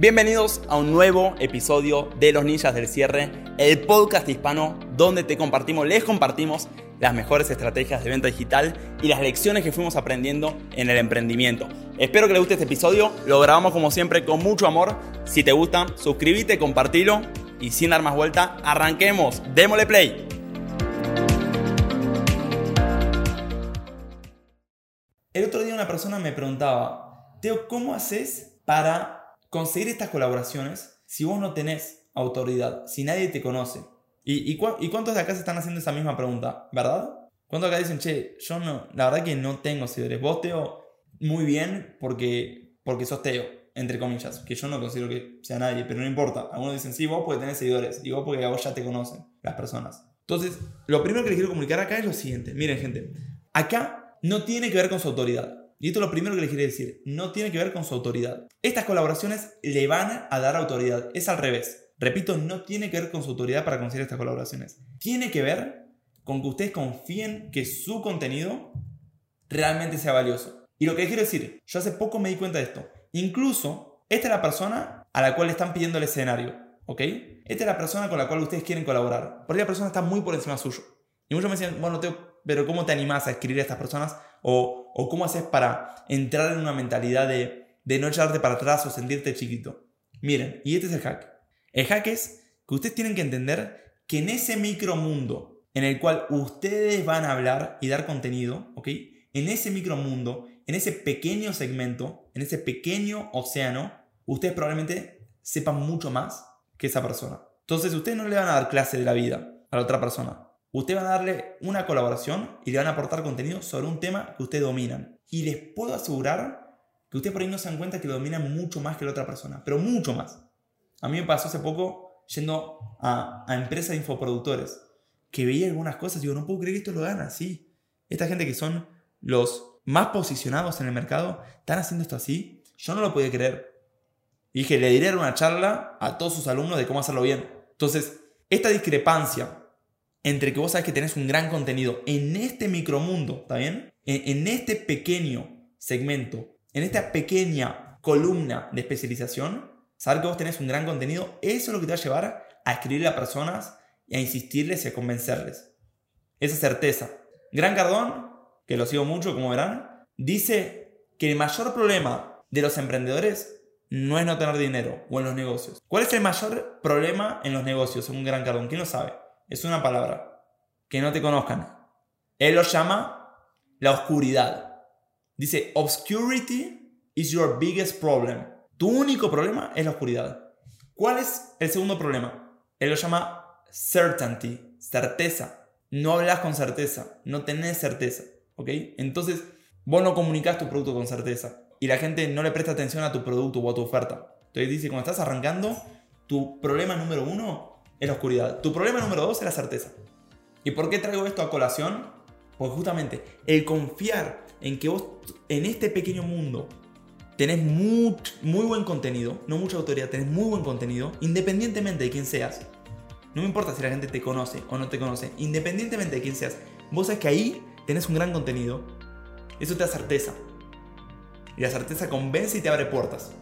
Bienvenidos a un nuevo episodio de Los Ninjas del Cierre, el podcast hispano donde te compartimos, les compartimos las mejores estrategias de venta digital y las lecciones que fuimos aprendiendo en el emprendimiento. Espero que les guste este episodio, lo grabamos como siempre con mucho amor. Si te gusta, suscríbete, compartilo y sin dar más vuelta, arranquemos, démosle play. El otro día una persona me preguntaba, Teo, ¿cómo haces para conseguir estas colaboraciones si vos no tenés autoridad, si nadie te conoce? ¿Y, cuántos de acá se están haciendo esa misma pregunta, verdad? ¿Cuántos acá dicen, che, yo no, la verdad que no tengo seguidores? Vos, Teo, muy bien porque, porque sos Teo, entre comillas, que yo no considero que sea nadie, pero no importa. Algunos dicen, sí, vos porque tenés seguidores, y vos porque a vos ya te conocen las personas. Entonces, lo primero que les quiero comunicar acá es lo siguiente. Miren, gente, acá no tiene que ver con su autoridad. Y esto es lo primero que les quiero decir. No tiene que ver con su autoridad. Estas colaboraciones le van a dar autoridad. Es al revés. Repito, no tiene que ver con su autoridad para conseguir estas colaboraciones. Tiene que ver con que ustedes confíen que su contenido realmente sea valioso. Y lo que quiero decir, yo hace poco me di cuenta de esto. Incluso, esta es la persona a la cual le están pidiendo el escenario. ¿Ok? Esta es la persona con la cual ustedes quieren colaborar. Porque la persona está muy por encima suyo. Y muchos me decían, bueno, Teo, pero ¿cómo te animas a escribir a estas personas? O, o cómo haces para entrar en una mentalidad de, de no echarte para atrás o sentirte chiquito. Miren, y este es el hack. El hack es que ustedes tienen que entender que en ese micromundo en el cual ustedes van a hablar y dar contenido, ¿ok? En ese micromundo, en ese pequeño segmento, en ese pequeño océano, ustedes probablemente sepan mucho más que esa persona. Entonces, ustedes no le van a dar clase de la vida a la otra persona. Ustedes van a darle una colaboración y le van a aportar contenido sobre un tema que ustedes dominan. Y les puedo asegurar que ustedes por ahí no se dan cuenta que lo dominan mucho más que la otra persona, pero mucho más. A mí me pasó hace poco yendo a, a empresas de infoproductores que veía algunas cosas y digo, no puedo creer que esto lo gana así. Esta gente que son los más posicionados en el mercado, están haciendo esto así. Yo no lo podía creer. Y dije, le diré una charla a todos sus alumnos de cómo hacerlo bien. Entonces, esta discrepancia entre que vos sabes que tenés un gran contenido en este micromundo, ¿está bien? En, este pequeño segmento, en esta pequeña columna de especialización, saber que vos tenés un gran contenido, eso es lo que te va a llevar a escribirle a personas y a insistirles y a convencerles. Esa certeza. Gran Cardón, que lo sigo mucho, como verán, dice que el mayor problema de los emprendedores no es no tener dinero o en los negocios. ¿Cuál es el mayor problema en los negocios, según Gran Cardón? ¿Quién lo sabe? Es una palabra. Que no te conozcan. Él lo llama la oscuridad. Dice, obscurity is your biggest problem. Tu único problema es la oscuridad. ¿Cuál es el segundo problema? Él lo llama certainty, certeza. No hablas con certeza, no tenés certeza, ¿ok? Entonces, vos no comunicas tu producto con certeza y la gente no le presta atención a tu producto o a tu oferta. Entonces dice, cuando estás arrancando, tu problema número uno es la oscuridad. Tu problema número dos es la certeza. ¿Y por qué traigo esto a colación? Porque justamente el confiar en que vos en este pequeño mundo tenés muy, muy buen contenido, no mucha autoridad, tenés muy buen contenido, independientemente de quién seas. No me importa si la gente te conoce o no te conoce, independientemente de quién seas. Vos sabes que ahí tenés un gran contenido. Eso te da certeza. Y la certeza convence y te abre puertas.